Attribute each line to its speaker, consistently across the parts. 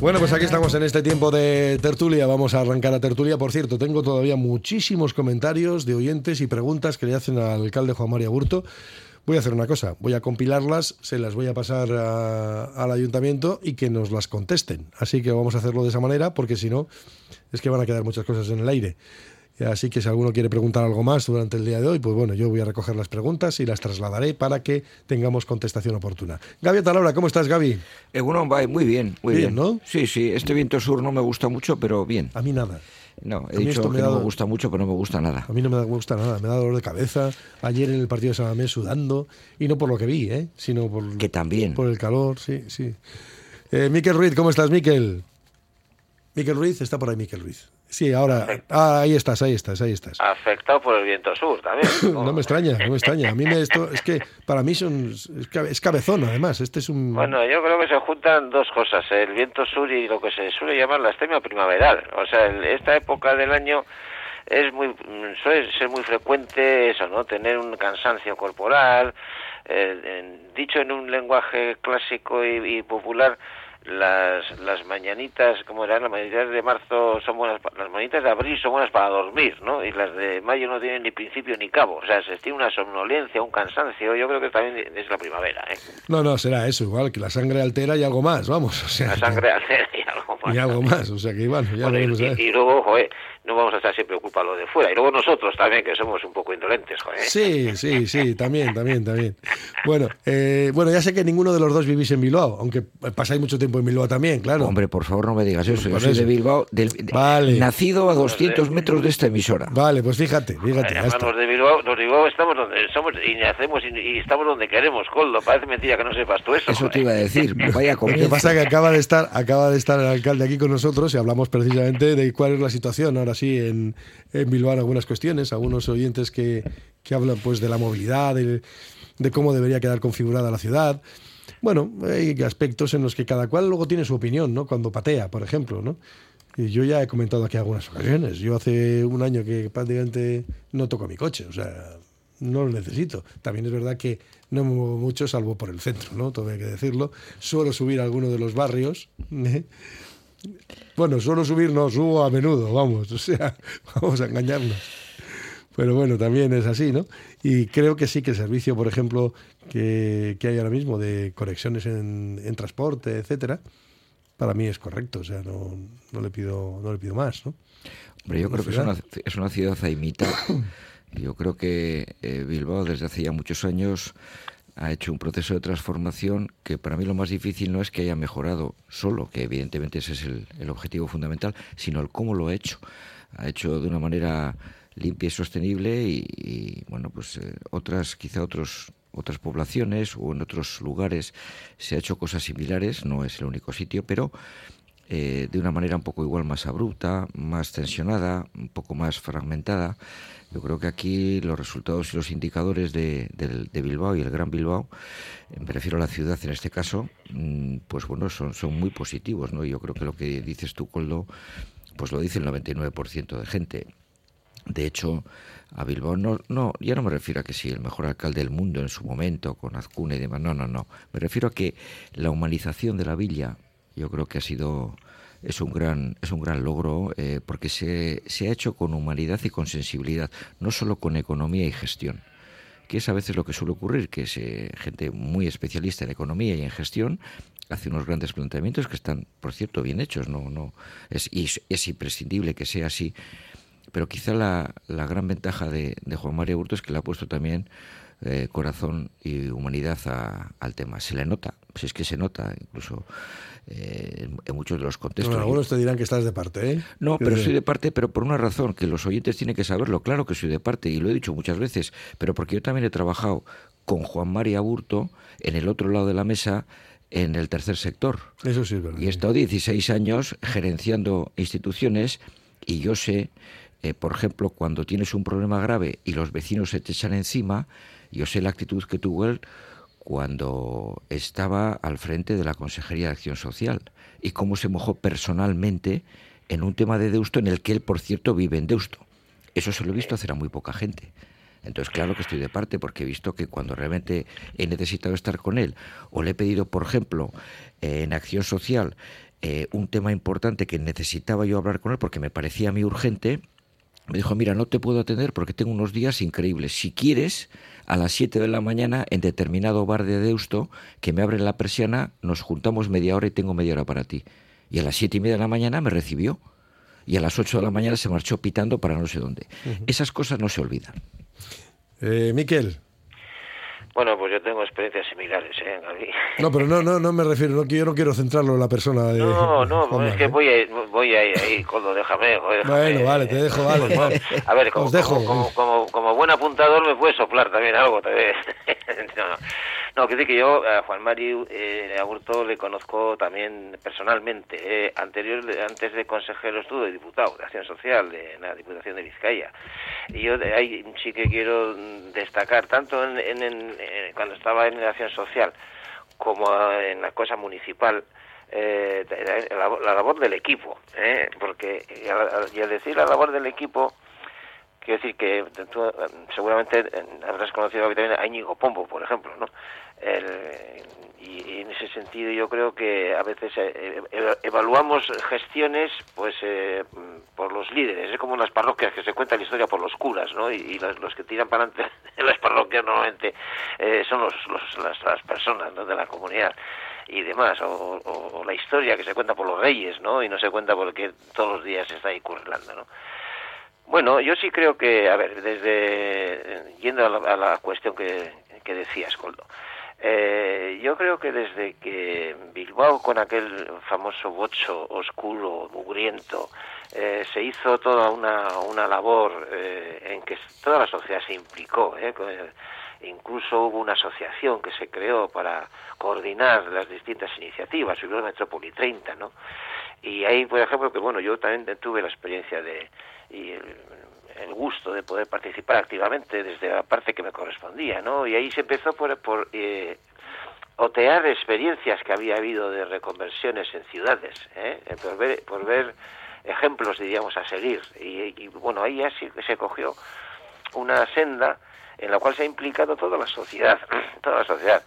Speaker 1: Bueno, pues aquí estamos en este tiempo de tertulia. Vamos a arrancar a tertulia. Por cierto, tengo todavía muchísimos comentarios de oyentes y preguntas que le hacen al alcalde Juan María Burto. Voy a hacer una cosa, voy a compilarlas, se las voy a pasar al ayuntamiento y que nos las contesten. Así que vamos a hacerlo de esa manera porque si no, es que van a quedar muchas cosas en el aire. Así que si alguno quiere preguntar algo más durante el día de hoy, pues bueno, yo voy a recoger las preguntas y las trasladaré para que tengamos contestación oportuna. Gaby Talabra, ¿cómo estás, Gaby?
Speaker 2: Eh, muy bien, muy bien,
Speaker 1: ¿no?
Speaker 2: Sí, sí, este viento sur no me gusta mucho, pero bien.
Speaker 1: A mí nada.
Speaker 2: No, he dicho que no me gusta mucho, pero no me gusta nada.
Speaker 1: A mí no me gusta nada, me da dolor de cabeza. Ayer en el partido de Samamés sudando, y no por lo que vi, ¿eh? sino por,
Speaker 2: que también.
Speaker 1: por el calor, sí, sí. Eh, Miquel Ruiz, ¿cómo estás, Miquel? Miquel Ruiz, está por ahí Miquel Ruiz. Sí, ahora. Ah, ahí estás, ahí estás, ahí estás.
Speaker 3: Afectado por el viento sur también.
Speaker 1: no me extraña, no me extraña. A mí me esto es que para mí son es cabezón además. Este es un.
Speaker 3: Bueno, yo creo que se juntan dos cosas: el viento sur y lo que se suele llamar la estemia primaveral. O sea, esta época del año es muy suele ser muy frecuente eso, ¿no? Tener un cansancio corporal. Eh, dicho en un lenguaje clásico y popular las, las mañanitas, como eran las mañanitas de marzo son buenas, las mañanitas de abril son buenas para dormir, ¿no? Y las de mayo no tienen ni principio ni cabo, o sea, se tiene una somnolencia, un cansancio, yo creo que también es la primavera, ¿eh?
Speaker 1: No, no, será eso, igual que la sangre altera y algo más, vamos, o sea.
Speaker 3: La sangre altera y algo más.
Speaker 1: Y algo más, o sea que bueno, ya
Speaker 3: bueno, y, y, luego, no vamos a estar siempre ocupados lo de fuera. Y luego nosotros también, que somos un poco indolentes, joder.
Speaker 1: Sí, sí, sí, también, también, también. Bueno, eh, bueno, ya sé que ninguno de los dos vivís en Bilbao, aunque pasáis mucho tiempo en Bilbao también, claro.
Speaker 2: Hombre, por favor, no me digas eso. Yo soy de Bilbao, vale. nacido a 200 metros de esta emisora.
Speaker 1: Vale, pues fíjate, fíjate.
Speaker 3: Además, los de Bilbao, los de Bilbao estamos donde somos y nacemos y, estamos donde queremos, Coldo. Parece mentira que no sepas tú eso.
Speaker 2: Eso te iba a decir, vaya
Speaker 1: Lo que pasa es que acaba de estar, acaba de estar el alcalde aquí con nosotros y hablamos precisamente de cuál es la situación ahora sí en en Bilbao algunas cuestiones, algunos oyentes que, que hablan pues de la movilidad, de, cómo debería quedar configurada la ciudad. Bueno, hay aspectos en los que cada cual luego tiene su opinión, ¿no? Cuando patea, por ejemplo, ¿no? Y yo ya he comentado aquí algunas ocasiones. Yo hace un año que prácticamente no toco mi coche, o sea, no lo necesito. También es verdad que no me muevo mucho, salvo por el centro, ¿no? Todo hay que decirlo. Suelo subir a alguno de los barrios. ¿eh? Bueno, suelo subir, no, subo a menudo, vamos, o sea, vamos a engañarnos. Pero bueno, también es así, ¿no? Y creo que sí que el servicio, por ejemplo, que, hay ahora mismo de conexiones en, transporte, etcétera, para mí es correcto, o sea, no, no, le, pido, no le pido más, ¿no?
Speaker 2: Hombre, yo creo que es una, es una ciudad a imitar. Yo creo que eh, Bilbao desde hace ya muchos años ha hecho un proceso de transformación que para mí lo más difícil no es que haya mejorado solo, que evidentemente ese es el, objetivo fundamental, sino el cómo lo ha hecho. Ha hecho de una manera limpia y sostenible y, bueno, pues eh, otras, quizá otros otras poblaciones o en otros lugares se ha hecho cosas similares, no es el único sitio, pero eh, de una manera un poco igual más abrupta, más tensionada, un poco más fragmentada. Yo creo que aquí los resultados y los indicadores de, Bilbao y el Gran Bilbao, eh, me refiero a la ciudad en este caso, mm, pues bueno, son, son muy positivos, ¿no? Yo creo que lo que dices tú, Coldo, pues lo dice el 99% de gente. De hecho, a Bilbao no, no, ya no me refiero a que sí, el mejor alcalde del mundo en su momento, con Azcuna y demás, no, no, no. Me refiero a que la humanización de la villa, yo creo que ha sido es un gran, es un gran logro eh, porque se, se, ha hecho con humanidad y con sensibilidad, no solo con economía y gestión, que es a veces lo que suele ocurrir, que es, gente muy especialista en economía y en gestión hace unos grandes planteamientos que están, por cierto, bien hechos, no, no es, y es imprescindible que sea así, pero quizá la, la gran ventaja de, de Juan María Hurto es que le ha puesto también eh, corazón y humanidad al tema. Se le nota, si es que se nota, incluso eh, en muchos de los contextos.
Speaker 1: algunos te dirán que estás de parte, ¿eh?
Speaker 2: No, pero soy de parte, pero por una razón, que los oyentes tienen que saberlo. Claro que soy de parte, y lo he dicho muchas veces, pero porque yo también he trabajado con Juan María Burto en el otro lado de la mesa en el tercer sector.
Speaker 1: Eso sí es verdad.
Speaker 2: Y he estado 16 años gerenciando instituciones y yo sé, eh, por ejemplo, cuando tienes un problema grave y los vecinos se te echan encima, yo sé la actitud que tuvo él cuando estaba al frente de la Consejería de Acción Social y cómo se mojó personalmente en un tema de Deusto en el que él, por cierto, vive en Deusto. Eso se lo he visto hacer a muy poca gente. Entonces, claro que estoy de parte porque he visto que cuando realmente he necesitado estar con él o le he pedido, por ejemplo, eh, en acción social, eh, un tema importante que necesitaba yo hablar con él porque me parecía a mí urgente, me dijo, mira, no te puedo atender porque tengo unos días increíbles. Si quieres, a las 7 de la mañana, en determinado bar de Deusto, que me abren la persiana, nos juntamos media hora y tengo media hora para ti. Y a las siete y media de la mañana me recibió. Y a las 8 de la mañana se marchó pitando para no sé dónde. Esas cosas no se olvidan.
Speaker 1: Eh, Miquel.
Speaker 3: Bueno, pues yo tengo experiencias similares, ¿eh, Gaby?
Speaker 1: No, pero no, no, no me refiero, no, yo no quiero centrarlo en la persona de...
Speaker 3: No, no, es que voy ahí, voy ahí, ahí Coldo, déjame,
Speaker 1: Bueno, vale, te dejo, vale.
Speaker 3: A ver, como, Como, como, como, buen apuntador me puedes soplar también algo, también. no, no. No, que decir que yo a Juan Mario eh, Aburto le conozco también personalmente. Eh, anterior, antes de consejero estuvo de diputado de Acción Social de la Diputación de Vizcaya. Y yo de ahí sí que quiero destacar, tanto en, en, cuando estaba en la Acción Social como en la cosa municipal, eh, la, labor del equipo, ¿eh? porque y al, decir la labor del equipo, quiero decir que tú, seguramente habrás conocido también a Íñigo Pombo, por ejemplo, ¿no? Y, en ese sentido yo creo que a veces eh, eh, evaluamos gestiones pues eh, por los líderes. Es como en las parroquias que se cuenta la historia por los curas no y, los, que tiran para adelante en las parroquias normalmente son los, las, personas de la comunidad y demás. O, la historia que se cuenta por los reyes no y no se cuenta porque todos los días está ahí currando no bueno, yo sí creo que, a ver, desde yendo a la, cuestión que, que decías, Coldo, eh, yo creo que desde que Bilbao, con aquel famoso bocho oscuro, mugriento, eh, se hizo toda una, una labor eh, en que toda la sociedad se implicó, incluso hubo una asociación que se creó para coordinar las distintas iniciativas, Bilbao Metrópoli 30, ¿no? Y ahí, por ejemplo, que bueno, yo también tuve la experiencia de, y el gusto de poder participar activamente desde la parte que me correspondía, ¿no? Y ahí se empezó por, por eh, otear experiencias que había habido de reconversiones en ciudades, ¿eh? por, ver, por ver ejemplos, diríamos, a seguir. Y, bueno, ahí ya se, cogió una senda en la cual se ha implicado toda la sociedad, toda la sociedad.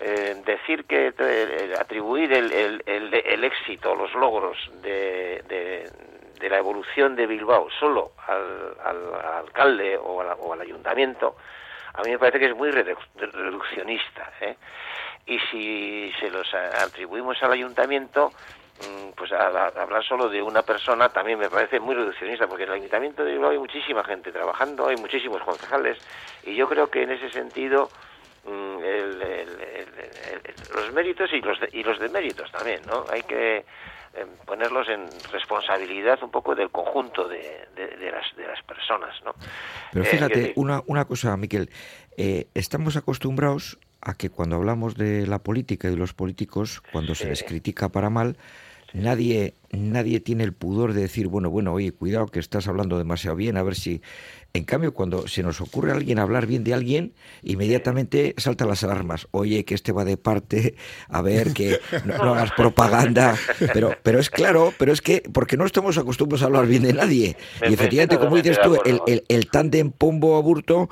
Speaker 3: Eh, decir que eh, atribuir el, el, el, éxito, los logros de, de la evolución de Bilbao solo al, alcalde o, al ayuntamiento, a mí me parece que es muy reduccionista. ¿eh? Y si se los atribuimos al ayuntamiento, mm, pues hablar solo de una persona también me parece muy reduccionista, porque en el ayuntamiento de Bilbao hay muchísima gente trabajando, hay muchísimos concejales, y yo creo que en ese sentido mm, los méritos y los, y los deméritos también, ¿no? Hay que ponerlos en responsabilidad un poco del conjunto de, las, de las personas. ¿no?
Speaker 2: Pero eh, fíjate, una, una cosa, Miquel, eh, estamos acostumbrados a que cuando hablamos de la política y de los políticos, cuando se les critica para mal, nadie, nadie tiene el pudor de decir, bueno, bueno, oye, cuidado que estás hablando demasiado bien, a ver si... En cambio, cuando se nos ocurre a alguien hablar bien de alguien, inmediatamente saltan las alarmas. Oye, que este va de parte, a ver, que no, hagas propaganda. Pero, pero es claro, pero es que, porque no estamos acostumbrados a hablar bien de nadie. Y efectivamente, como dices tú, el, el, el tándem pombo-aburto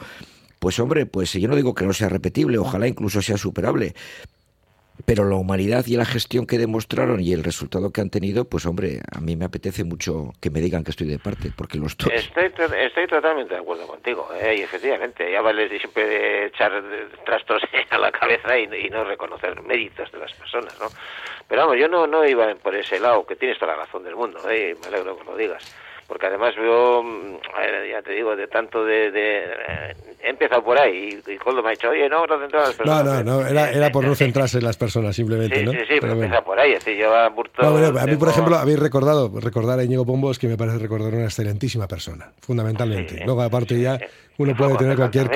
Speaker 2: pues hombre, pues yo no digo que no sea repetible, ojalá incluso sea superable, pero la humanidad y la gestión que demostraron y el resultado que han tenido, pues hombre, a mí me apetece mucho que me digan que estoy de parte, porque los estoy.
Speaker 3: Estoy, totalmente de acuerdo contigo, ¿eh? y efectivamente, ya vale siempre echar trastos a la cabeza y, no reconocer méritos de las personas, ¿no? Pero vamos, yo no, no iba por ese lado, que tienes toda la razón del mundo, ¿eh? me alegro que lo digas porque además veo, mm, ya te digo, de tanto de... de he empezado por ahí y, Coldo me ha dicho, oye, no, no centrar las personas.
Speaker 1: No, no, no, era, era por no centrarse en las personas simplemente,
Speaker 3: sí,
Speaker 1: ¿no?
Speaker 3: Sí, sí, pero, empieza por ahí, así yo a Burto...
Speaker 1: a mí, por ejemplo, habéis recordado, recordar a Íñigo Pombo es que me parece recordar una excelentísima persona, fundamentalmente. Luego, aparte ya, uno puede tener cualquier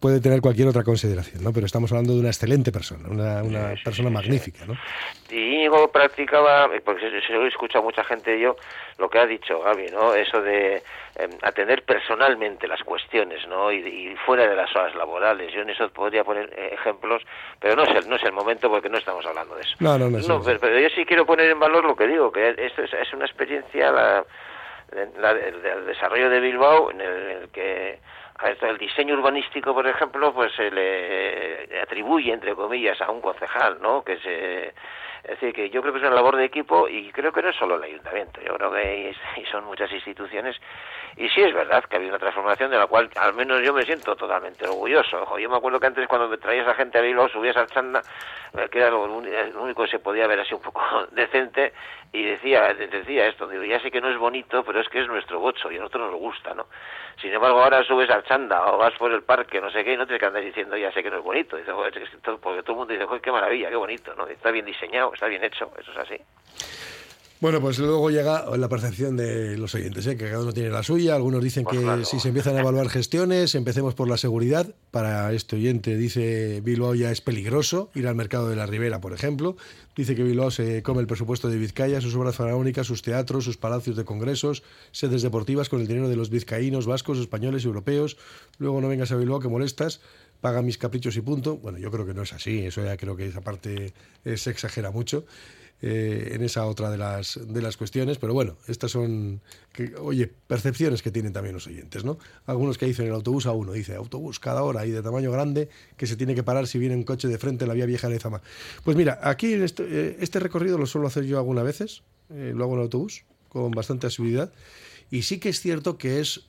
Speaker 1: puede tener cualquier otra consideración, ¿no? Pero estamos hablando de una excelente persona, una, una persona magnífica, ¿no?
Speaker 3: Y Íñigo practicaba, porque se, lo he escuchado mucha gente yo, lo que ha dicho Gaby, ¿no? Eso de em, atender personalmente las cuestiones, ¿no? Y, fuera de las horas laborales. Yo en eso podría poner eh, ejemplos, pero no es, el, no es el momento porque no estamos hablando de eso.
Speaker 1: No, no, no.
Speaker 3: no pero, yo sí quiero poner en valor lo que digo, que esto es, es una experiencia, la, el, desarrollo de Bilbao en el que el diseño urbanístico, por ejemplo, pues se le atribuye, entre comillas, a un concejal, ¿no? Que se es decir, que yo creo que es una labor de equipo y creo que no es solo el ayuntamiento, yo creo que son muchas instituciones y sí es verdad que ha habido una transformación de la cual al menos yo me siento totalmente orgulloso. Ojo, yo me acuerdo que antes cuando me traías a gente a Bilbao subías al chanda, eh, que era lo, único que se podía ver así un poco decente, y decía, decía esto, digo, ya sé que no es bonito, pero es que es nuestro bocho y a nosotros nos gusta, ¿no? Sin embargo, ahora subes al chanda o vas por el parque, no sé qué, y no te que diciendo, ya sé que no es bonito, dice, porque todo el mundo dice, qué maravilla, qué bonito, ¿no? Está bien diseñado, está bien hecho, eso es así.
Speaker 1: Bueno, pues luego llega la percepción de los oyentes, ¿eh? que cada uno tiene la suya. Algunos dicen pues que si se empiezan a evaluar gestiones, empecemos por la seguridad. Para este oyente dice Bilbao ya es peligroso ir al mercado de la Ribera, por ejemplo. Dice que Bilbao se come el presupuesto de Vizcaya, sus obras faraónicas, sus teatros, sus palacios de congresos, sedes deportivas con el dinero de los vizcaínos, vascos, españoles, europeos. Luego no vengas a Bilbao que molestas paga mis caprichos y punto. Bueno, yo creo que no es así, eso ya creo que esa parte se exagera mucho. Eh, en esa otra de las, de las cuestiones, pero bueno, estas son, que, oye, percepciones que tienen también los oyentes, ¿no? Algunos que dicen el autobús a uno, dice autobús cada hora y de tamaño grande que se tiene que parar si viene un coche de frente en la vía vieja de Zama. Pues mira, aquí este, eh, este recorrido lo suelo hacer yo algunas veces, eh, lo hago en autobús con bastante asiduidad y sí que es cierto que es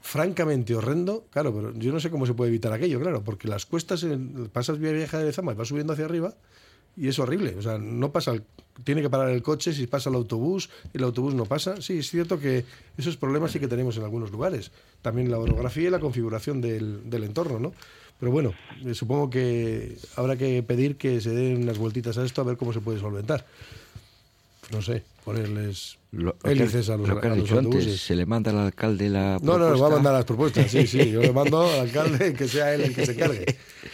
Speaker 1: francamente horrendo, claro, pero yo no sé cómo se puede evitar aquello, claro, porque las cuestas, pasas vía vieja de Zama y vas subiendo hacia arriba y es horrible. O sea, no pasa, tiene que parar el coche si pasa el autobús el autobús no pasa. Sí, es cierto que esos problemas sí que tenemos en algunos lugares. También la orografía y la configuración del, del entorno, ¿no? Pero bueno, eh, supongo que habrá que pedir que se den unas vueltitas a esto a ver cómo se puede solventar. No sé, ponerles hélices a los,
Speaker 2: lo que dicho Antes, se le manda al alcalde la
Speaker 1: No, no, nos va a mandar las propuestas, sí, sí. Yo le mando al alcalde que sea él el que se cargue.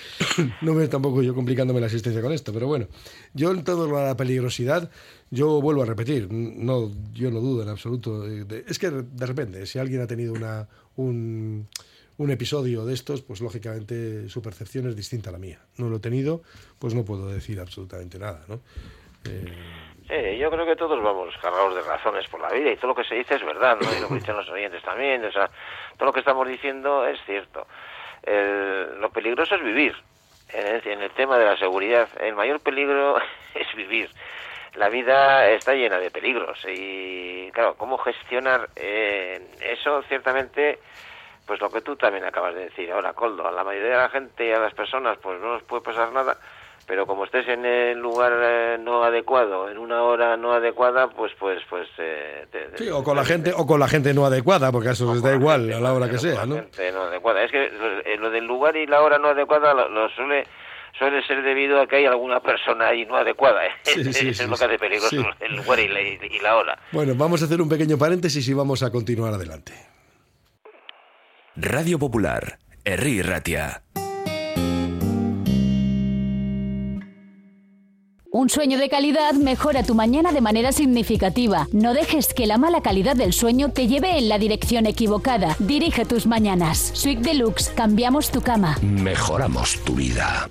Speaker 1: no me tampoco yo complicándome la asistencia con esto, pero bueno, yo en todo la peligrosidad, yo vuelvo a repetir, no, yo no dudo en absoluto. es que de repente, si alguien ha tenido una, un, un episodio de estos, pues lógicamente su percepción es distinta a la mía. No lo he tenido, pues no puedo decir absolutamente nada, ¿no?
Speaker 3: Eh, yo creo que todos vamos cargados de razones por la vida y todo lo que se dice es verdad, ¿no? Y lo que dicen los oyentes también, o sea, todo lo que estamos diciendo es cierto lo peligroso es vivir. En el, tema de la seguridad, el mayor peligro es vivir. La vida está llena de peligros y, claro, ¿cómo gestionar eh, eso? Ciertamente, pues lo que tú también acabas de decir ahora, Coldo, a la mayoría de la gente y a las personas, pues no nos puede pasar nada, pero como estés en el lugar eh, no adecuado, en una hora no adecuada, pues pues pues eh,
Speaker 1: sí, o con la gente o con la gente no adecuada, porque eso les da igual a la hora que sea, ¿no?
Speaker 3: no adecuada. Es que eh, lo del lugar y la hora no adecuada lo, suele suele ser debido a que hay alguna persona ahí no adecuada. ¿eh? Sí, sí, es lo que hace peligroso el lugar y la, y la hora.
Speaker 1: Bueno, vamos a hacer un pequeño paréntesis y vamos a continuar adelante.
Speaker 4: Radio Popular, Herri Ratia.
Speaker 5: Un sueño de calidad mejora tu mañana de manera significativa. No dejes que la mala calidad del sueño te lleve en la dirección equivocada. Dirige tus mañanas. Sweet Deluxe, cambiamos tu cama.
Speaker 4: Mejoramos tu vida.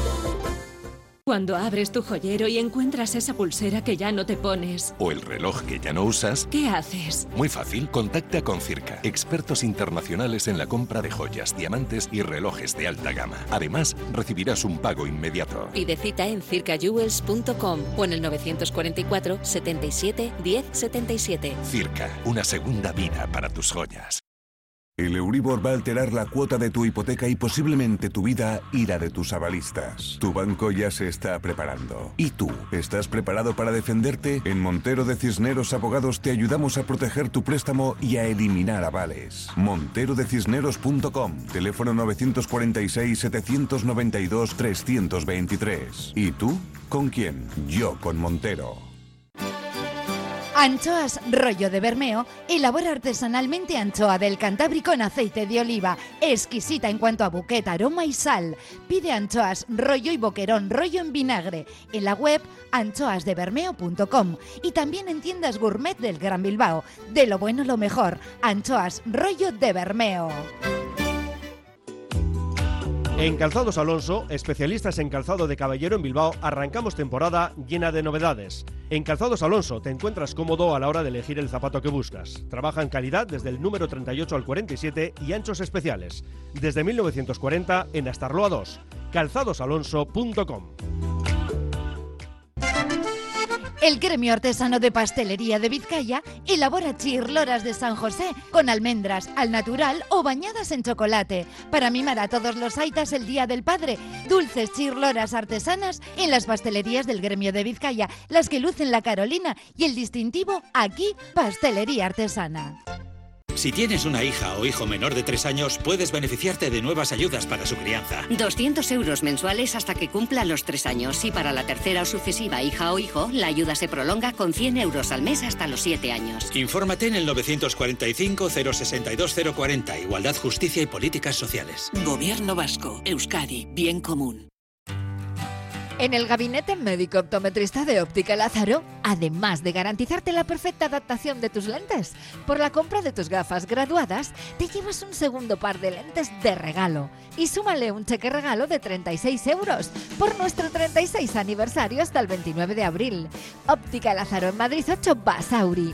Speaker 6: Cuando abres tu joyero y encuentras esa pulsera que ya no te pones.
Speaker 4: O el reloj que ya no usas.
Speaker 6: ¿Qué haces?
Speaker 4: Muy fácil, contacta con Circa, expertos internacionales en la compra de joyas, diamantes y relojes de alta gama. Además, recibirás un pago inmediato.
Speaker 6: Pide cita en circajewels.com o en el 944 77 10 77.
Speaker 4: Circa, una segunda vida para tus joyas.
Speaker 7: El Euribor va a alterar la cuota de tu hipoteca y posiblemente tu vida y la de tus avalistas. Tu banco ya se está preparando. ¿Y tú? ¿Estás preparado para defenderte? En Montero de Cisneros Abogados te ayudamos a proteger tu préstamo y a eliminar avales. Monterodecisneros.com, teléfono 946-792-323. ¿Y tú? ¿Con quién? Yo con Montero.
Speaker 8: Anchoas Rollo de Bermeo elabora artesanalmente anchoa del Cantábrico en aceite de oliva, exquisita en cuanto a buquet, aroma y sal. Pide anchoas rollo y boquerón rollo en vinagre en la web anchoasdebermeo.com y también en tiendas gourmet del Gran Bilbao. De lo bueno lo mejor, anchoas rollo de Bermeo.
Speaker 9: En Calzados Alonso, especialistas en calzado de caballero en Bilbao, arrancamos temporada llena de novedades. En Calzados Alonso te encuentras cómodo a la hora de elegir el zapato que buscas. Trabaja en calidad desde el número 38 al 47 y anchos especiales. Desde 1940 en Astarloa 2. calzadosalonso.com.
Speaker 8: El gremio artesano de pastelería de Vizcaya elabora chirloras de San José con almendras al natural o bañadas en chocolate para mimar a todos los aitas el Día del Padre. Dulces chirloras artesanas en las pastelerías del gremio de Vizcaya, las que lucen la Carolina y el distintivo aquí Pastelería Artesana.
Speaker 10: Si tienes una hija o hijo menor de 3 años, puedes beneficiarte de nuevas ayudas para su crianza.
Speaker 11: 200 euros mensuales hasta que cumpla los 3 años y para la tercera o sucesiva hija o hijo, la ayuda se prolonga con 100 euros al mes hasta los 7 años.
Speaker 10: Infórmate en el 945 062 040, Igualdad, Justicia y Políticas Sociales.
Speaker 12: Gobierno Vasco, Euskadi, Bien Común.
Speaker 8: En el gabinete médico optometrista de Óptica Lázaro, además de garantizarte la perfecta adaptación de tus lentes, por la compra de tus gafas graduadas, te llevas un segundo par de lentes de regalo y súmale un cheque regalo de 36 euros por nuestro 36 aniversario hasta el 29 de abril. Óptica Lázaro en Madrid 8 Basauri.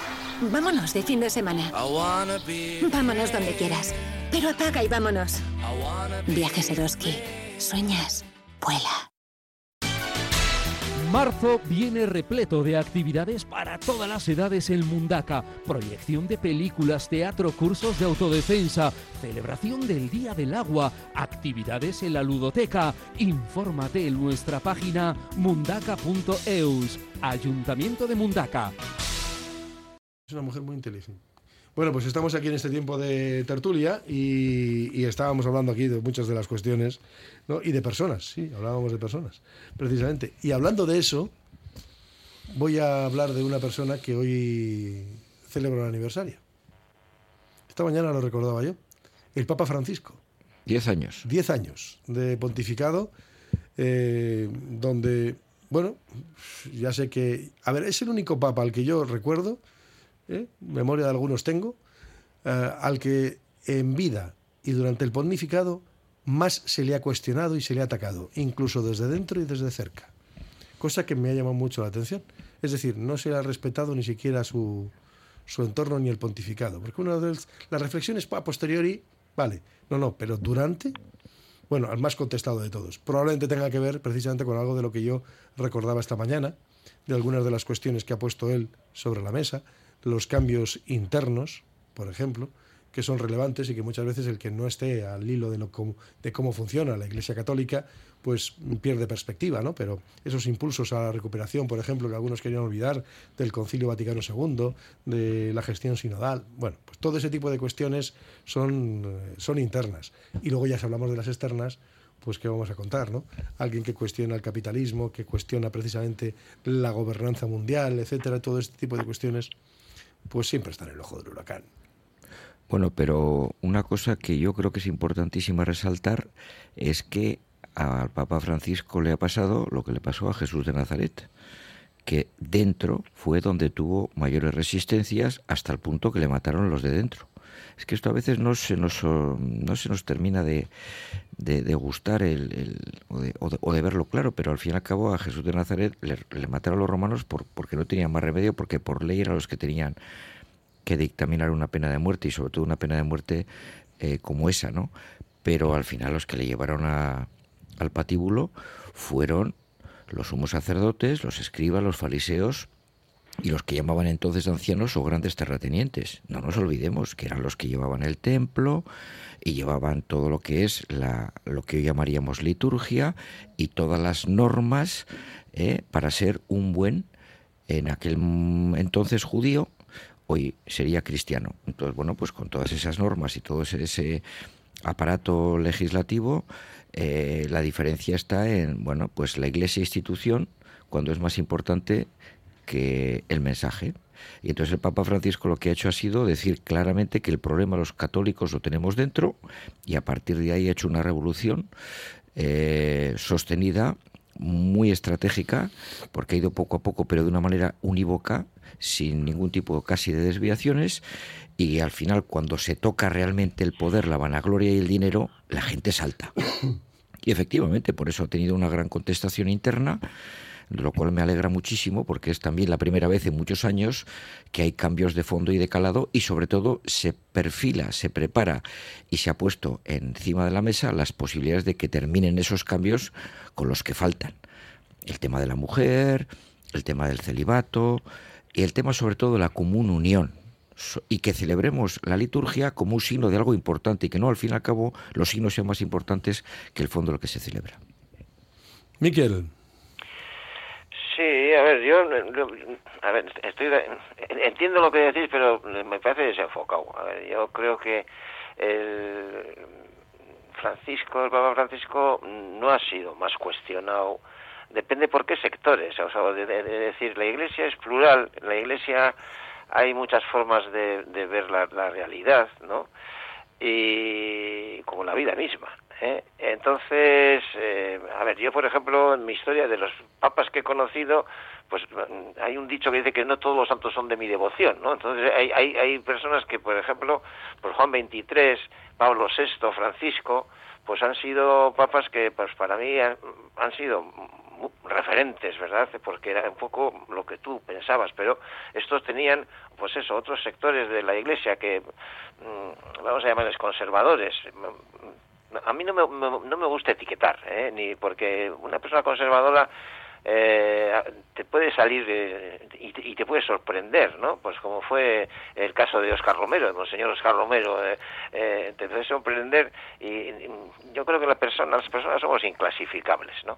Speaker 13: Vámonos de fin de semana. Vámonos donde quieras. Pero apaga y vámonos. Viajes Eroski. Sueñas. Vuela.
Speaker 14: Marzo viene repleto de actividades para todas las edades en Mundaka. Proyección de películas, teatro, cursos de autodefensa, celebración del Día del Agua, actividades en la ludoteca. Infórmate en nuestra página mundaka.eus. Ayuntamiento de Mundaka.
Speaker 1: Es una mujer muy inteligente. Bueno, pues estamos aquí en este tiempo de tertulia y, y estábamos hablando aquí de muchas de las cuestiones ¿no? y de personas, sí, hablábamos de personas, precisamente. Y hablando de eso, voy a hablar de una persona que hoy celebra el aniversario. Esta mañana lo recordaba yo, el Papa Francisco.
Speaker 2: Diez años.
Speaker 1: Diez años de pontificado, eh, donde, bueno, ya sé que, a ver, es el único Papa al que yo recuerdo ¿eh? memoria de algunos tengo, eh, al que en vida y durante el pontificado más se le ha cuestionado y se le ha atacado, incluso desde dentro y desde cerca. Cosa que me ha llamado mucho la atención. Es decir, no se le ha respetado ni siquiera su, su entorno ni el pontificado. Porque una de las reflexiones a posteriori, vale, no, no, pero durante, bueno, al más contestado de todos. Probablemente tenga que ver precisamente con algo de lo que yo recordaba esta mañana, de algunas de las cuestiones que ha puesto él sobre la mesa, los cambios internos, por ejemplo, que son relevantes y que muchas veces el que no esté al hilo de, lo, de cómo funciona la Iglesia Católica, pues pierde perspectiva, ¿no? Pero esos impulsos a la recuperación, por ejemplo, que algunos querían olvidar, del Concilio Vaticano II, de la gestión sinodal, bueno, pues todo ese tipo de cuestiones son, eh, son internas. Y luego ya si hablamos de las externas, pues qué vamos a contar, ¿no? Alguien que cuestiona el capitalismo, que cuestiona precisamente la gobernanza mundial, etcétera, todo este tipo de cuestiones pues siempre está en el ojo del huracán.
Speaker 2: Bueno, pero una cosa que yo creo que es importantísima resaltar es que al Papa Francisco le ha pasado lo que le pasó a Jesús de Nazaret, que dentro fue donde tuvo mayores resistencias hasta el punto que le mataron los de dentro. Es que esto a veces no se nos, no se nos termina de, de, gustar el, o, de, verlo claro, pero al fin y al cabo a Jesús de Nazaret le, mataron los romanos por, porque no tenían más remedio, porque por ley eran los que tenían que dictaminar una pena de muerte y sobre todo una pena de muerte eh, como esa, ¿no? Pero al final los que le llevaron a, al patíbulo fueron los sumos sacerdotes, los escribas, los fariseos y los que llamaban entonces ancianos o grandes terratenientes. No nos olvidemos que eran los que llevaban el templo y llevaban todo lo que es la, lo que hoy llamaríamos liturgia y todas las normas eh, para ser un buen, en aquel entonces judío, hoy sería cristiano. Entonces, bueno, pues con todas esas normas y todo ese, aparato legislativo, eh, la diferencia está en, bueno, pues la iglesia institución, cuando es más importante el mensaje. Y entonces el Papa Francisco lo que ha hecho ha sido decir claramente que el problema los católicos lo tenemos dentro y a partir de ahí ha hecho una revolución eh, sostenida, muy estratégica, porque ha ido poco a poco, pero de una manera unívoca, sin ningún tipo casi de desviaciones, y al final cuando se toca realmente el poder, la vanagloria y el dinero, la gente salta. Y efectivamente, por eso ha tenido una gran contestación interna lo cual me alegra muchísimo porque es también la primera vez en muchos años que hay cambios de fondo y de calado y sobre todo se perfila, se prepara y se ha puesto encima de la mesa las posibilidades de que terminen esos cambios con los que faltan. El tema de la mujer, el tema del celibato y el tema sobre todo de la común unión y que celebremos la liturgia como un signo de algo importante y que no al fin y al cabo los signos sean más importantes que el fondo de lo que se celebra.
Speaker 1: Miquel.
Speaker 3: Sí, a ver, yo, a ver, estoy, entiendo lo que decís, pero me parece desenfocado. A ver, yo creo que el Francisco, el Papa Francisco, no ha sido más cuestionado. Depende por qué sectores. O sea, de, decir, la Iglesia es plural, la Iglesia hay muchas formas de, ver la, la realidad, ¿no? Y como la vida misma. ¿Eh? Entonces, eh, a ver, yo por ejemplo, en mi historia de los papas que he conocido, pues mm, hay un dicho que dice que no todos los santos son de mi devoción, ¿no? Entonces hay, hay, hay personas que, por ejemplo, por Juan XXIII, Pablo VI, Francisco, pues han sido papas que pues para mí han, sido referentes, ¿verdad? Porque era un poco lo que tú pensabas, pero estos tenían, pues eso, otros sectores de la Iglesia que, mm, vamos a llamarles conservadores, a mí no me, no me gusta etiquetar, ¿eh? ni porque una persona conservadora eh, te puede salir eh, y, te, puede sorprender, ¿no? Pues como fue el caso de Oscar Romero, el monseñor Oscar Romero, eh, eh, te puede sorprender y, yo creo que la persona, las personas somos inclasificables, ¿no?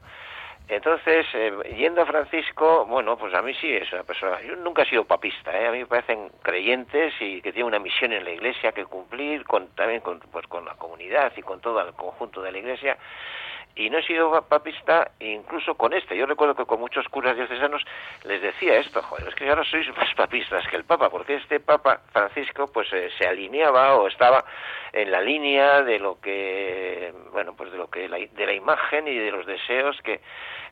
Speaker 3: Entonces, eh, yendo a Francisco, bueno, pues a mí sí es una persona. Yo nunca he sido papista, ¿eh? a mí me parecen creyentes y que tienen una misión en la iglesia que cumplir, con, también con, pues, con la comunidad y con todo el conjunto de la iglesia y no he sido papista incluso con este. Yo recuerdo que con muchos curas diocesanos les decía esto, joder, es que ahora sois más papistas que el Papa, porque este Papa Francisco pues eh, se alineaba o estaba en la línea de lo que, bueno, pues de lo que, de la imagen y de los deseos que,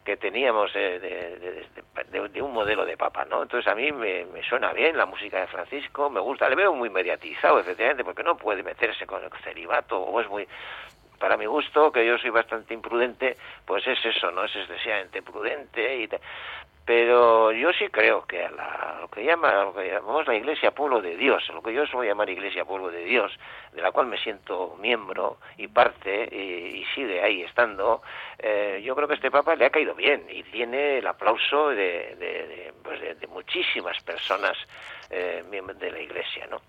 Speaker 3: que teníamos de, de, de, un modelo de Papa, ¿no? Entonces a mí me, me, suena bien la música de Francisco, me gusta, le veo muy mediatizado, efectivamente, porque no puede meterse con el celibato o es muy para mi gusto, que yo soy bastante imprudente, pues es eso, ¿no? Es excesivamente prudente y pero yo sí creo que a la, lo que llama lo que llamamos la Iglesia pueblo de Dios, lo que yo suelo llamar Iglesia pueblo de Dios, de la cual me siento miembro y parte y, sigue ahí estando, eh, yo creo que este Papa le ha caído bien y tiene el aplauso de, de, pues de muchísimas personas eh, de la Iglesia, ¿no?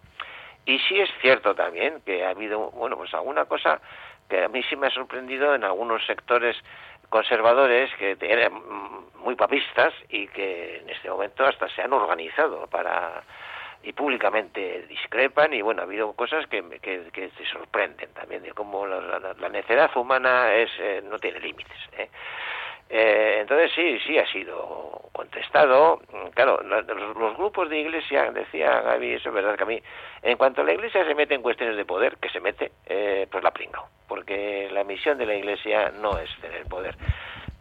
Speaker 3: Y sí es cierto también que ha habido, bueno, pues alguna cosa que a mí sí me ha sorprendido en algunos sectores conservadores que eran muy papistas y que en este momento hasta se han organizado para y públicamente discrepan y bueno ha habido cosas que, que, que te sorprenden también de cómo la, la, necedad humana es eh, no tiene límites ¿eh? Eh, entonces sí, sí ha sido contestado. Claro, los, los, grupos de iglesia, decía Gaby, eso es verdad que a mí, en cuanto a la iglesia se mete en cuestiones de poder, que se mete, eh, pues la pringao, porque la misión de la iglesia no es tener poder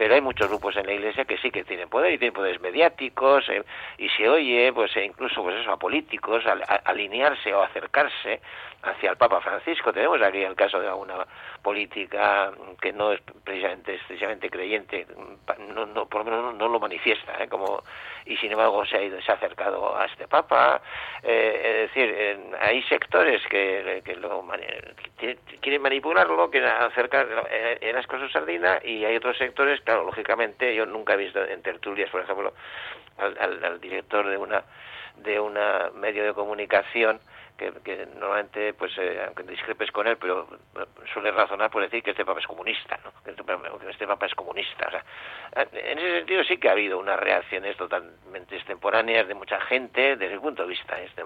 Speaker 3: pero hay muchos grupos en la iglesia que sí que tienen poder y tienen poderes mediáticos eh, y se oye pues e incluso pues eso a políticos a, alinearse o acercarse hacia el Papa Francisco tenemos aquí el caso de una política que no es precisamente creyente no, no por lo menos no, lo manifiesta ¿eh? como y sin embargo se ha ido se ha acercado a este Papa eh, es decir hay sectores que, que lo quieren manipularlo quieren acercar en las cosas sardina y hay otros sectores que claro, lógicamente yo nunca he visto en tertulias, por ejemplo, al, director de una de una medio de comunicación que, normalmente, pues, eh, aunque discrepes con él, pero eh, suele razonar por decir que este papa es comunista, ¿no? Que este papa es comunista. O sea, en ese sentido sí que ha habido unas reacciones totalmente extemporáneas de mucha gente desde el punto de vista este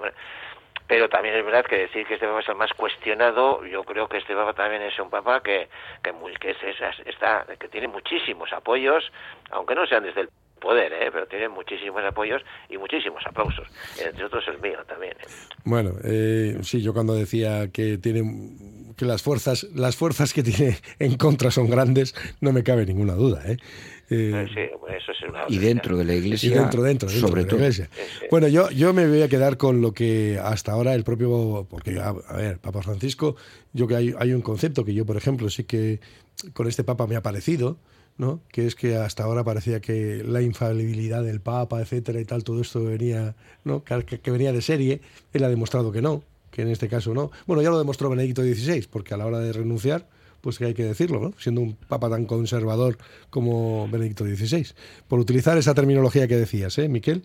Speaker 3: pero también es verdad que decir que este papa es el más cuestionado yo creo que este papa también es un papa que que, muy, que es, está que tiene muchísimos apoyos aunque no sean desde el poder, ¿eh? pero tiene muchísimos apoyos y muchísimos aplausos, entre otros el mío también. ¿eh?
Speaker 1: Bueno, eh, sí, yo cuando decía que tiene que las fuerzas las fuerzas que tiene en contra son grandes, no me cabe ninguna duda, ¿eh?
Speaker 3: eh sí, eso es una
Speaker 2: y dentro de la iglesia,
Speaker 1: y dentro, dentro, sobre todo. Bueno, yo, yo me voy a quedar con lo que hasta ahora el propio, porque a, ver, Papa Francisco, yo que hay, hay un concepto que yo, por ejemplo, sí que con este Papa me ha parecido, ¿no? que es que hasta ahora parecía que la infalibilidad del Papa, etcétera y tal, todo esto venía, ¿no? que, venía de serie, él ha demostrado que no, que en este caso no. Bueno, ya lo demostró Benedicto XVI, porque a la hora de renunciar, pues que hay que decirlo, ¿no? siendo un papa tan conservador como Benedicto XVI, por utilizar esa terminología que decías, ¿eh, Miquel?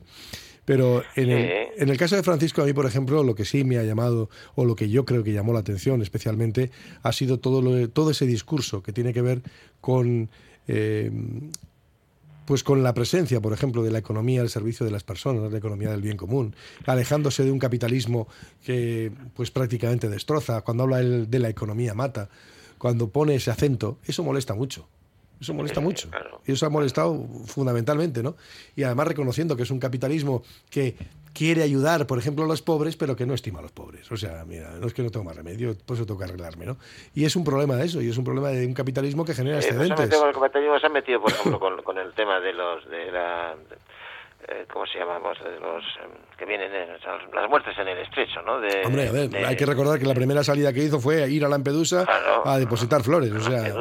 Speaker 1: Pero en el, en el, caso de Francisco, a mí, por ejemplo, lo que sí me ha llamado, o lo que yo creo que llamó la atención especialmente, ha sido todo, lo, todo ese discurso que tiene que ver con eh, pues con la presencia, por ejemplo, de la economía al servicio de las personas, la economía del bien común, alejándose de un capitalismo que pues prácticamente destroza, cuando habla de la economía mata, cuando pone ese acento, eso molesta mucho. Eso molesta mucho. Y eso ha molestado fundamentalmente, ¿no? Y además reconociendo que es un capitalismo que quiere ayudar, por ejemplo, a los pobres, pero que no estima a los pobres. O sea, mira, no es que no tengo más remedio, por eso tengo que arreglarme, ¿no? Y es un problema de eso, y es un problema de un capitalismo que genera excedentes.
Speaker 3: el capitalismo se ha metido, por ejemplo, con, el tema de los de la eh, ¿cómo se llama? De los em, que vienen, las muertes en el estrecho, ¿no? De,
Speaker 1: Hombre, a ver, hay que recordar que la primera salida que hizo fue ir a Lampedusa a depositar flores, o sea,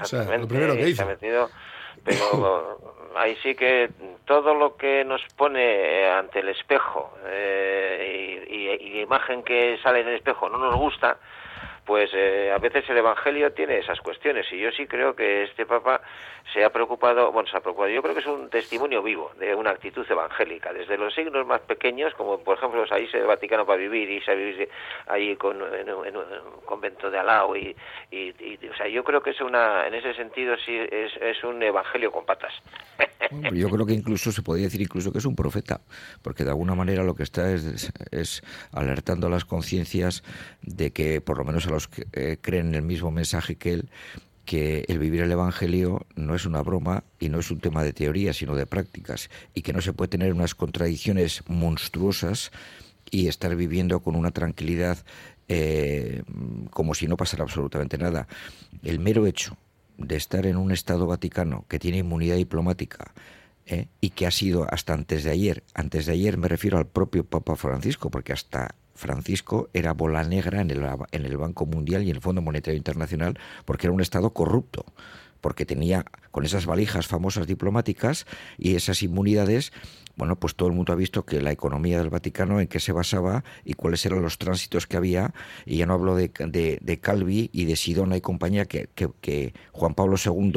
Speaker 3: o sea, lo primero que hizo. metido, pero ahí sí que todo lo que nos pone ante el espejo eh, y, y, y, imagen que sale en el espejo no nos gusta, pues eh, a veces el Evangelio tiene esas cuestiones y yo sí creo que este Papa se ha preocupado, bueno, se ha preocupado, yo creo que es un testimonio vivo de una actitud evangélica, desde los signos más pequeños, como por ejemplo salirse del Vaticano para vivir y vivir ahí con, en, un convento de Alao y, y, o sea, yo creo que es una, en ese sentido sí es un evangelio con patas.
Speaker 2: Yo creo que incluso se podría decir incluso que es un profeta, porque de alguna manera lo que está es, es alertando a las conciencias de que por lo menos a los que eh, creen en el mismo mensaje que él, que el vivir el Evangelio no es una broma y no es un tema de teoría, sino de prácticas, y que no se puede tener unas contradicciones monstruosas y estar viviendo con una tranquilidad eh, como si no pasara absolutamente nada. El mero hecho de estar en un Estado Vaticano que tiene inmunidad diplomática eh, y que ha sido hasta antes de ayer, antes de ayer me refiero al propio Papa Francisco, porque hasta Francisco era bola negra en el, en el Banco Mundial y en el Fondo Monetario Internacional porque era un Estado corrupto porque tenía con esas valijas famosas diplomáticas y esas inmunidades, bueno, pues todo el mundo ha visto que la economía del Vaticano en qué se basaba y cuáles eran los tránsitos que había, y ya no hablo de, Calvi y de Sidona y compañía, que, que, Juan Pablo II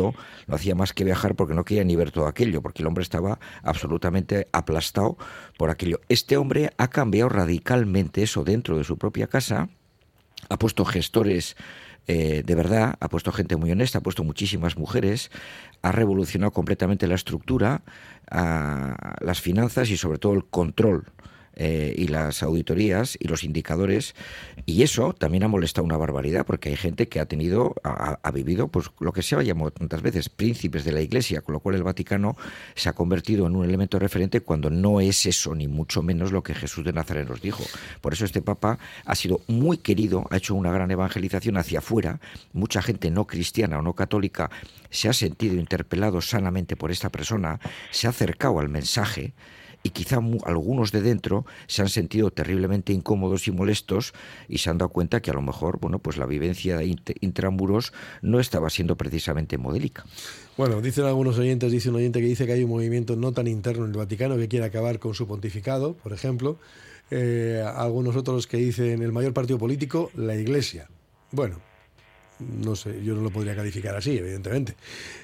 Speaker 2: no hacía más que viajar porque no quería ni ver todo aquello, porque el hombre estaba absolutamente aplastado por aquello. Este hombre ha cambiado radicalmente eso dentro de su propia casa, ha puesto gestores eh, de verdad, ha puesto gente muy honesta, ha puesto muchísimas mujeres, ha revolucionado completamente la estructura, las finanzas y sobre todo el control eh, y las auditorías y los indicadores. Y eso también ha molestado una barbaridad porque hay gente que ha tenido ha, vivido pues lo que se ha llamado tantas veces príncipes de la Iglesia con lo cual el Vaticano se ha convertido en un elemento referente cuando no es eso ni mucho menos lo que Jesús de Nazaret nos dijo. Por eso este Papa ha sido muy querido ha hecho una gran evangelización hacia afuera. Mucha gente no cristiana o no católica se ha sentido interpelado sanamente por esta persona se ha acercado al mensaje y quizá algunos de dentro se han sentido terriblemente incómodos y molestos y se han dado cuenta que a lo mejor, bueno, pues la vivencia intramuros no estaba siendo precisamente modélica.
Speaker 1: Bueno, dicen algunos oyentes, dice un oyente que dice que hay un movimiento no tan interno en el Vaticano que quiere acabar con su pontificado, por ejemplo. Eh, algunos otros que dicen el mayor partido político, la Iglesia. Bueno, no sé, yo no lo podría calificar así, evidentemente.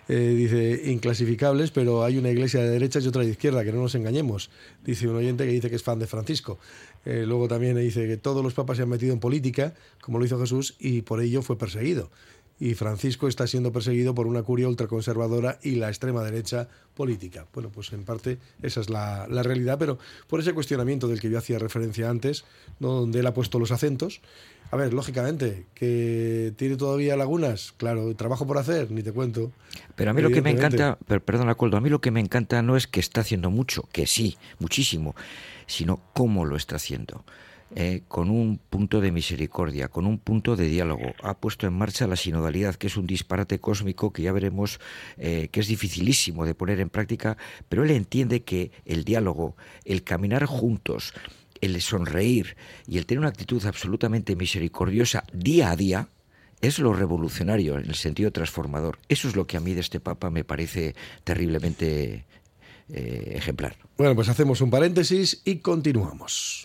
Speaker 1: Eh, dice, inclasificables, pero hay una iglesia de derecha y otra de izquierda, que no nos engañemos. Dice un oyente que dice que es fan de Francisco. Eh, luego también dice que todos los papas se han metido en política, como lo hizo Jesús, y por ello fue perseguido y Francisco está siendo perseguido por una curia ultraconservadora y la extrema derecha política. Bueno, pues en parte esa es la, realidad, pero por ese cuestionamiento del que yo hacía referencia antes, donde él ha puesto los acentos, a ver, lógicamente, que tiene todavía lagunas, claro, trabajo por hacer, ni te cuento.
Speaker 2: Pero a mí lo que me encanta, perdón, Acuerdo, a mí lo que me encanta no es que está haciendo mucho, que sí, muchísimo, sino cómo lo está haciendo. Eh, con un punto de misericordia, con un punto de diálogo. Ha puesto en marcha la sinodalidad, que es un disparate cósmico que ya veremos eh, que es dificilísimo de poner en práctica, pero él entiende que el diálogo, el caminar juntos, el sonreír y el tener una actitud absolutamente misericordiosa día a día, es lo revolucionario en el sentido transformador. Eso es lo que a mí de este Papa me parece terriblemente eh, ejemplar.
Speaker 1: Bueno, pues hacemos un paréntesis y continuamos.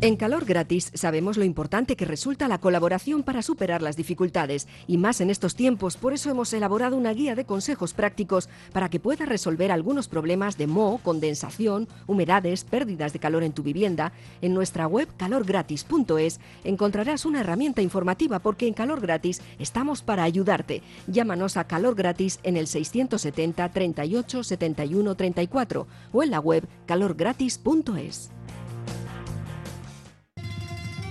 Speaker 15: En Calor Gratis sabemos lo importante que resulta la colaboración para superar las dificultades y más en estos tiempos, por eso hemos elaborado una guía de consejos prácticos para que puedas resolver algunos problemas de moho, condensación, humedades, pérdidas de calor en tu vivienda. En nuestra web calorgratis.es encontrarás una herramienta informativa porque en Calor Gratis estamos para ayudarte. Llámanos a Calor Gratis en el 670 38 71 34 o en la web calorgratis.es.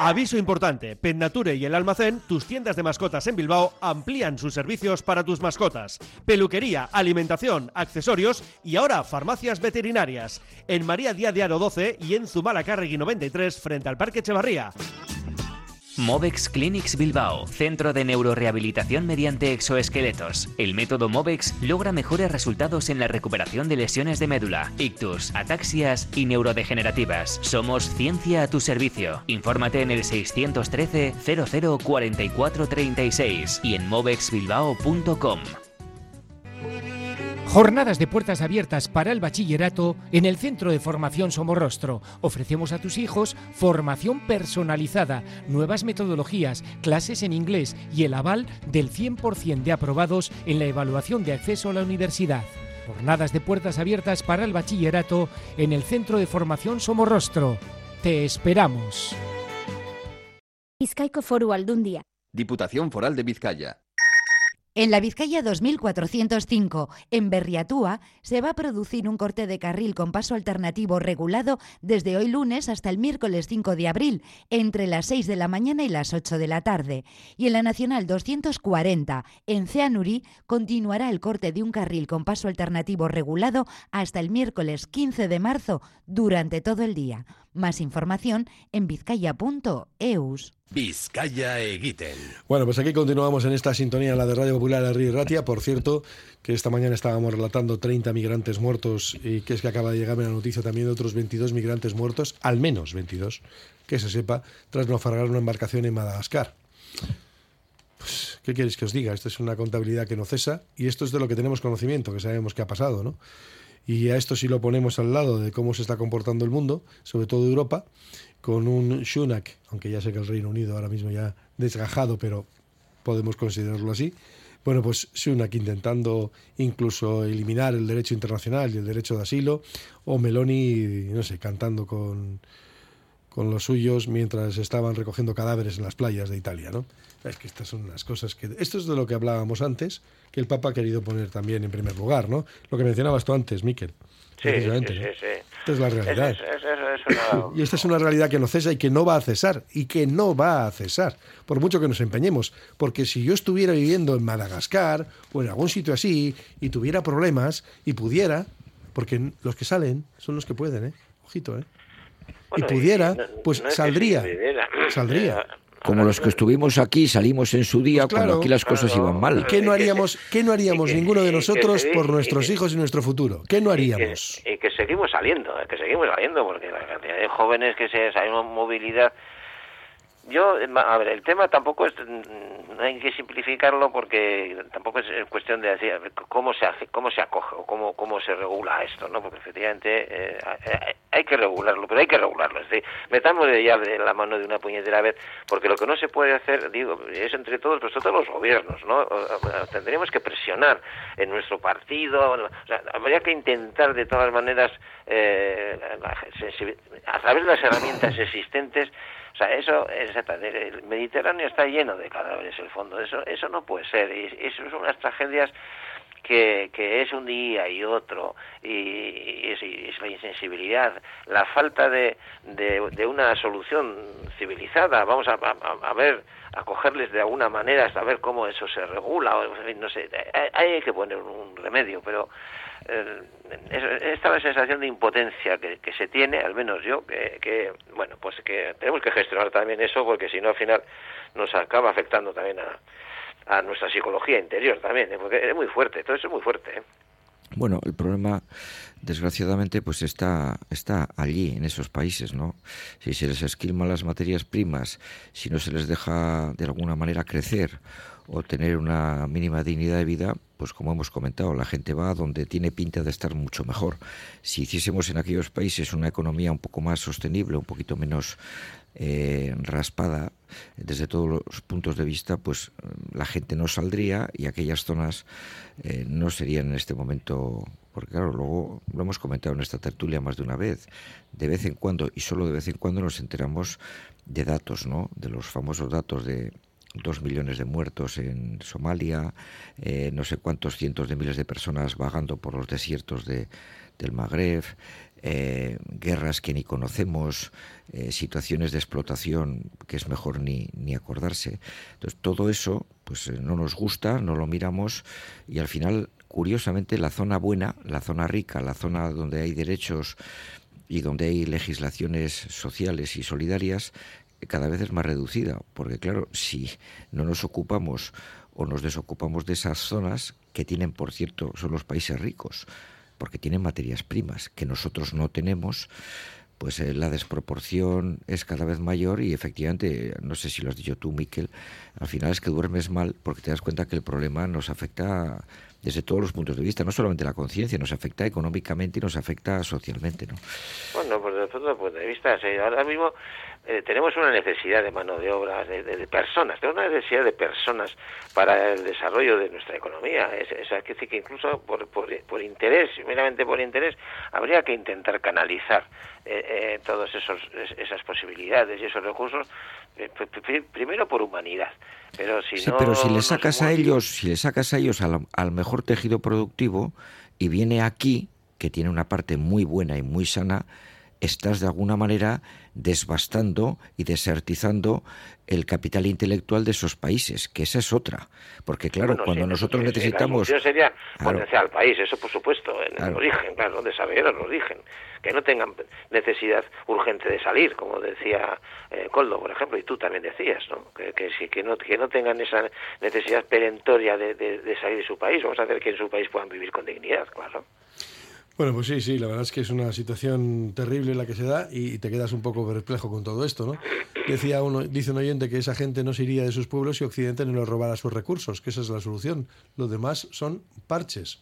Speaker 9: Aviso importante, Nature y el almacén, tus tiendas de mascotas en Bilbao, amplían sus servicios para tus mascotas. Peluquería, alimentación, accesorios y ahora farmacias veterinarias. En María Díaz de Aro 12 y en Zumalacárregui 93 frente al Parque Echevarría.
Speaker 16: Movex Clinics Bilbao, centro de neurorehabilitación mediante exoesqueletos. El método Movex logra mejores resultados en la recuperación de lesiones de médula, ictus, ataxias y neurodegenerativas. Somos ciencia a tu servicio. Infórmate en el 613 00 44 36 y en movexbilbao.com.
Speaker 17: Jornadas de puertas abiertas para el bachillerato en el Centro de Formación Somorrostro. Ofrecemos a tus hijos formación personalizada, nuevas metodologías, clases en inglés y el aval del 100% de aprobados en la evaluación de acceso a la universidad. Jornadas de puertas abiertas para el bachillerato en el Centro de Formación Somorrostro. Te esperamos.
Speaker 5: Vizcaico Foru Aldundia.
Speaker 18: Diputación Foral de Vizcaya.
Speaker 8: En la Vizcaya 2405, en Berriatúa, se va a producir un corte de carril con paso alternativo regulado desde hoy lunes hasta el miércoles 5 de abril, entre las 6 de la mañana y las 8 de la tarde. Y en la Nacional 240, en Ceanurí, continuará el corte de un carril con paso alternativo regulado hasta el miércoles 15 de marzo durante todo el día. Más información en vizcaya.eus.
Speaker 19: Vizcaya Egiten.
Speaker 1: Bueno, pues aquí continuamos en esta sintonía, la de Radio Popular de Río Ratia. Por cierto, que esta mañana estábamos relatando 30 migrantes muertos y que es que acaba de llegarme la noticia también de otros 22 migrantes muertos, al menos 22, que se sepa, tras naufragar una embarcación en Madagascar. Pues, ¿Qué queréis que os diga? Esto es una contabilidad que no cesa y esto es de lo que tenemos conocimiento, que sabemos que ha pasado, ¿no? Y a esto si lo ponemos al lado de cómo se está comportando el mundo, sobre todo Europa, con un Shunak, aunque ya sé que el Reino Unido ahora mismo ya desgajado, pero podemos considerarlo así. Bueno, pues Sunak intentando incluso eliminar el derecho internacional y el derecho de asilo, o Meloni, no sé, cantando con, con los suyos mientras estaban recogiendo cadáveres en las playas de Italia, ¿no? Es que estas son las cosas que... Esto es de lo que hablábamos antes, que el Papa ha querido poner también en primer lugar, ¿no? Lo que mencionabas tú antes, Miquel.
Speaker 3: Sí, sí, sí,
Speaker 1: Esta es la realidad. Y esta es una realidad que no cesa y que no va a cesar, y que no va a cesar, por mucho que nos empeñemos. Porque si yo estuviera viviendo en Madagascar o en algún sitio así y tuviera problemas y pudiera, porque los que salen son los que pueden, ¿eh? Ojito, ¿eh? Y pudiera, pues saldría. saldría.
Speaker 2: Como los que estuvimos aquí, salimos en su día
Speaker 1: Pues
Speaker 2: cuando aquí las cosas iban mal.
Speaker 1: ¿Qué no haríamos, qué no haríamos ninguno de nosotros por nuestros hijos y nuestro futuro? ¿Qué no haríamos?
Speaker 3: Y que seguimos saliendo, que seguimos saliendo, porque la cantidad de jóvenes que se hay una movilidad. Yo, a ver, el tema tampoco es, hay que simplificarlo porque tampoco es cuestión de decir cómo se hace, cómo se acoge o cómo, cómo se regula esto, ¿no? Porque efectivamente eh, hay que regularlo, pero hay que regularlo. Es decir, metamos ya de la mano de una puñetera vez, porque lo que no se puede hacer, digo, es entre todos, pues todos los gobiernos, ¿no? Tendríamos que presionar en nuestro partido, o sea, habría que intentar de todas maneras, eh, a través de las herramientas existentes, o sea, eso, el Mediterráneo está lleno de cadáveres, el fondo, eso, eso no puede ser, eso son unas tragedias que, que es un día y otro, y, es, y es, la insensibilidad, la falta de, de, de una solución civilizada, vamos a, a, a, ver, a cogerles de alguna manera, hasta ver cómo eso se regula, no sé, hay que poner un remedio, pero eh, esta es la sensación de impotencia que, se tiene, al menos yo, que, bueno, pues que tenemos que gestionar también eso, porque si no al final nos acaba afectando también a, nuestra psicología interior también, ¿eh? porque es muy fuerte, todo eso es muy fuerte. ¿eh?
Speaker 2: Bueno, el problema, desgraciadamente, pues está, está allí, en esos países, ¿no? Si se les esquilman las materias primas, si no se les deja de alguna manera crecer o tener una mínima dignidad de vida, pues como hemos comentado, la gente va donde tiene pinta de estar mucho mejor. Si hiciésemos en aquellos países una economía un poco más sostenible, un poquito menos eh, raspada desde todos los puntos de vista, pues la gente no saldría y aquellas zonas eh, no serían en este momento, porque claro, luego lo hemos comentado en esta tertulia más de una vez, de vez en cuando y solo de vez en cuando nos enteramos de datos, ¿no? De los famosos datos de dos millones de muertos en Somalia, eh, no sé cuántos cientos de miles de personas vagando por los desiertos de, del Magreb, eh, guerras que ni conocemos, eh, situaciones de explotación que es mejor ni, ni acordarse. Entonces, todo eso pues no nos gusta, no lo miramos y al final, curiosamente, la zona buena, la zona rica, la zona donde hay derechos y donde hay legislaciones sociales y solidarias, cada vez es más reducida, porque claro, si no nos ocupamos o nos desocupamos de esas zonas, que tienen, por cierto, son los países ricos, porque tienen materias primas que nosotros no tenemos, pues eh, la desproporción es cada vez mayor y efectivamente, no sé si lo has dicho tú, Miquel, al final es que duermes mal porque te das cuenta que el problema nos afecta desde todos los puntos de vista, no solamente la conciencia, nos afecta económicamente y nos afecta socialmente, ¿no?
Speaker 3: Pues desde todo punto de vista, ahora mismo eh, tenemos una necesidad de mano de obra, de, de, de, personas, tenemos una necesidad de personas para el desarrollo de nuestra economía. Es, es, decir, que incluso por, por, por, interés, meramente por interés, habría que intentar canalizar eh, eh, todas esas posibilidades y esos recursos, eh, primero por humanidad. Pero si,
Speaker 2: sí,
Speaker 3: no,
Speaker 2: pero si le
Speaker 3: no
Speaker 2: sacas a ellos, si le sacas a ellos al, al mejor tejido productivo y viene aquí, que tiene una parte muy buena y muy sana, estás de alguna manera desbastando y desertizando el capital intelectual de esos países, que esa es otra. Porque claro, cuando nosotros necesitamos...
Speaker 3: La sería potenciar al país, eso por supuesto, en el origen, claro, de saber el origen. Que no tengan necesidad urgente de salir, como decía eh, Coldo, por ejemplo, y tú también decías, ¿no? Que, que, que, no, que no tengan esa necesidad perentoria de, de, de salir de su país. Vamos a hacer que en su país puedan vivir con dignidad, claro.
Speaker 1: Bueno, pues sí, sí, la verdad es que es una situación terrible la que se da y te quedas un poco perplejo con todo esto, ¿no? Decía uno, dice un oyente que esa gente no se iría de sus pueblos si Occidente no les robara sus recursos, que esa es la solución. Los demás son parches.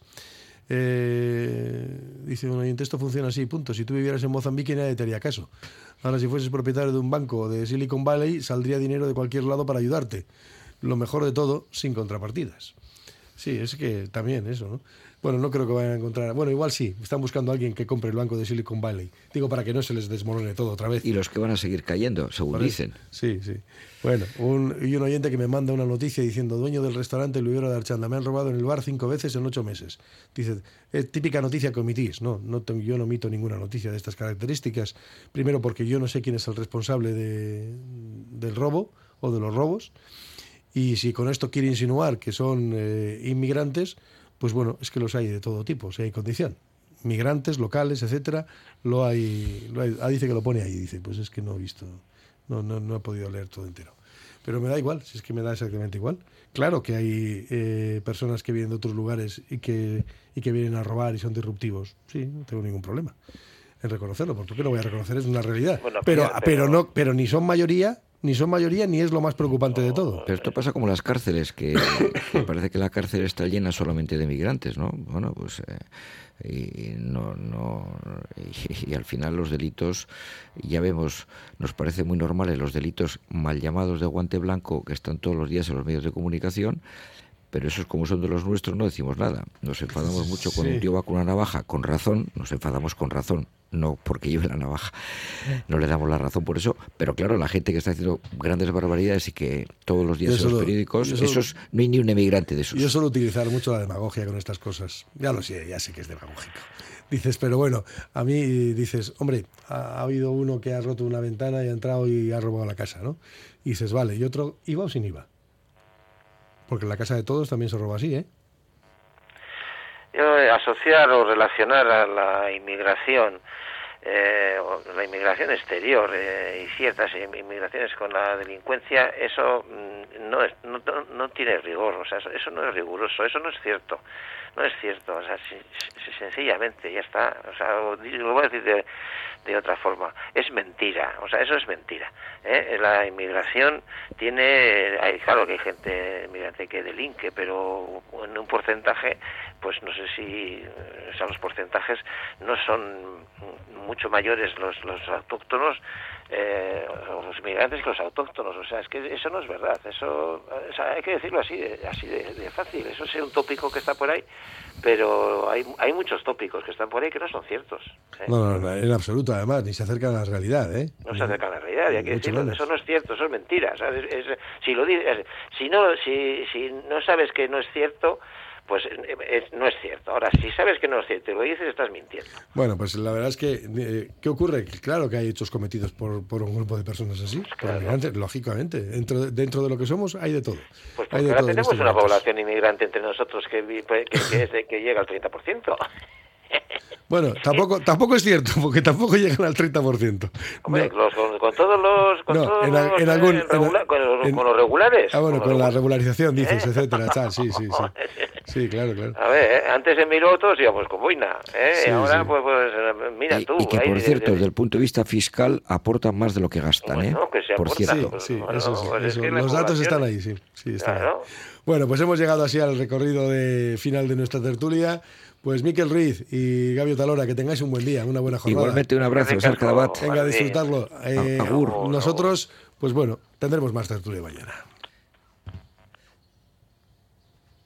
Speaker 1: Eh, dice un oyente, esto funciona así, punto. Si tú vivieras en Mozambique nadie te haría caso. Ahora, si fueses propietario de un banco de Silicon Valley, saldría dinero de cualquier lado para ayudarte. Lo mejor de todo, sin contrapartidas. Sí, es que también eso, ¿no? Bueno, no creo que vayan a encontrar. Bueno, igual sí. Están buscando a alguien que compre el banco de Silicon Valley. Digo, para que no se les desmorone todo otra vez.
Speaker 2: Y los que van a seguir cayendo, según dicen.
Speaker 1: Sí, sí. Bueno, un, y un oyente que me manda una noticia diciendo: Dueño del restaurante Luis de Archanda, me han robado en el bar cinco veces en ocho meses. Dice: es típica noticia que omitís. No, no yo no omito ninguna noticia de estas características. Primero, porque yo no sé quién es el responsable de, del robo o de los robos. Y si con esto quiere insinuar que son eh, inmigrantes pues bueno, es que los hay de todo tipo, si hay condición. Migrantes, locales, etcétera, lo hay, lo hay. Ah, dice que lo pone ahí, dice, pues es que no he visto, no, no, no he podido leer todo entero. Pero me da igual, si es que me da exactamente igual. Claro que hay eh, personas que vienen de otros lugares y que, y que vienen a robar y son disruptivos. Sí, no tengo ningún problema en reconocerlo, porque lo voy a reconocer, es una realidad. pero, pero, pero, no, pero ni son mayoría ni son mayoría ni es lo más preocupante de todo.
Speaker 2: Pero esto pasa como las cárceles, que, parece que la cárcel está llena solamente de migrantes, ¿no? Bueno, pues eh, y no, no y, al final los delitos, ya vemos, nos parece muy normales los delitos mal llamados de guante blanco que están todos los días en los medios de comunicación pero esos como son de los nuestros no decimos nada. Nos enfadamos mucho cuando un tío va con una navaja, con razón, nos enfadamos con razón, no porque lleve la navaja. No le damos la razón por eso, pero claro, la gente que está haciendo grandes barbaridades y que todos los días en los periódicos, esos no hay ni un emigrante de esos.
Speaker 1: Yo suelo utilizar mucho la demagogia con estas cosas. Ya lo sé, ya sé que es demagógico. Dices, pero bueno, a mí dices, hombre, ha, ha habido uno que ha roto una ventana y ha entrado y ha robado la casa, ¿no? Y dices, vale, y otro, ¿iba o sin IVA? Porque en la casa de todos también se roba así, ¿eh?
Speaker 3: Eh, asociar o relacionar a la inmigración, eh, la inmigración exterior eh, y ciertas inmigraciones con la delincuencia, eso mm, no, es, no, no, tiene rigor, o sea, eso, eso, no es riguroso, eso no es cierto, no es cierto, o sea, sencillamente ya está, o sea, lo voy a decir de, de otra forma. Es mentira, o sea, eso es mentira. ¿eh? La inmigración tiene, hay, claro que hay gente inmigrante que delinque, pero en un porcentaje, pues no sé si, o sea, los porcentajes no son mucho mayores los, los autóctonos eh, los inmigrantes que los autóctonos. O sea, es que eso no es verdad. Eso o sea, hay que decirlo así, así de, de, fácil. Eso es un tópico que está por ahí, pero hay, hay muchos tópicos que están por ahí que no son ciertos.
Speaker 1: ¿eh? No, no, no, en absoluto, además, ni se acercan a la realidad. ¿eh?
Speaker 3: No se acercan a la realidad, y hay que decirlo. Eso no es cierto, eso es mentira. Es, es, si, lo, si, no, si, si no sabes que no es cierto, pues eh, no es cierto. Ahora, si sabes que no es cierto y lo dices, estás mintiendo.
Speaker 1: Bueno, pues la verdad es que, eh, ¿qué ocurre? Claro que hay hechos cometidos por, por un grupo de personas así, claro. lógicamente. Dentro, dentro de lo que somos hay de todo.
Speaker 3: Pues hay de ahora todo tenemos una momentos. población inmigrante entre nosotros que, que, que, es de, que llega al 30%.
Speaker 1: Bueno, tampoco, tampoco es cierto, porque tampoco llegan al 30%.
Speaker 3: Hombre, no. los, con, con, todos los. Con, no, todos
Speaker 1: en, los, en algún,
Speaker 3: regula, con, los, en, con, los, regulares.
Speaker 1: Ah, bueno, con, con la regularización, dices, ¿Eh? etcétera. Tal, sí, sí, sí. Sí, claro, claro.
Speaker 3: A ver, ¿eh? antes en Mirotos íbamos con boina, ¿eh? Sí, ahora, sí. pues, pues, mira
Speaker 2: y,
Speaker 3: tú.
Speaker 2: Y que, por cierto, de, desde el punto de vista fiscal, aportan más de lo que gastan, ¿eh?
Speaker 3: Bueno, que se
Speaker 2: por cierto.
Speaker 3: Pues,
Speaker 1: Sí,
Speaker 3: bueno,
Speaker 1: eso sí.
Speaker 3: pues
Speaker 1: Eso.
Speaker 3: Es que
Speaker 1: Los datos están ahí, sí. sí están
Speaker 3: claro.
Speaker 1: ahí. Bueno, pues hemos llegado así al recorrido de final de nuestra tertulia. Pues Miquel Ruiz y Gabio Talora, que tengáis un buen día, una buena jornada.
Speaker 2: Igualmente un abrazo, Ser Cadabat.
Speaker 1: Venga, a disfrutarlo. Eh,
Speaker 2: Agur.
Speaker 1: Nosotros, pues bueno, tendremos más tertulia mañana.